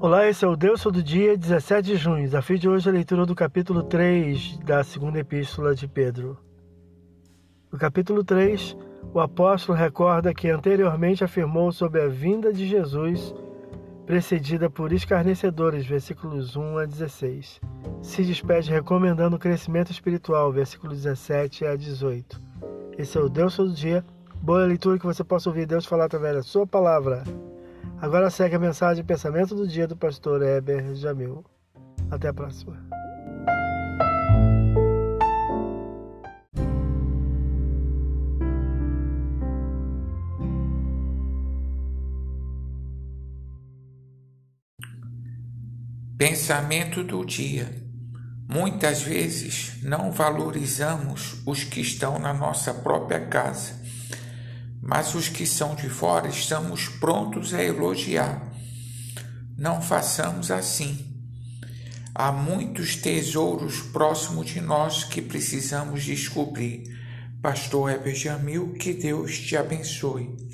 Olá, esse é o Deus do dia 17 de junho. Desafio de hoje é a leitura do capítulo 3 da segunda epístola de Pedro. No capítulo 3, o apóstolo recorda que anteriormente afirmou sobre a vinda de Jesus, precedida por escarnecedores, versículos 1 a 16. Se despede recomendando o crescimento espiritual, versículos 17 a 18. Esse é o Deus do dia. Boa leitura que você possa ouvir Deus falar através da sua palavra. Agora segue a mensagem pensamento do dia do pastor Heber Jamil. Até a próxima. Pensamento do dia. Muitas vezes não valorizamos os que estão na nossa própria casa mas os que são de fora estamos prontos a elogiar. Não façamos assim. Há muitos tesouros próximos de nós que precisamos descobrir. Pastor Heber Jamil, que Deus te abençoe.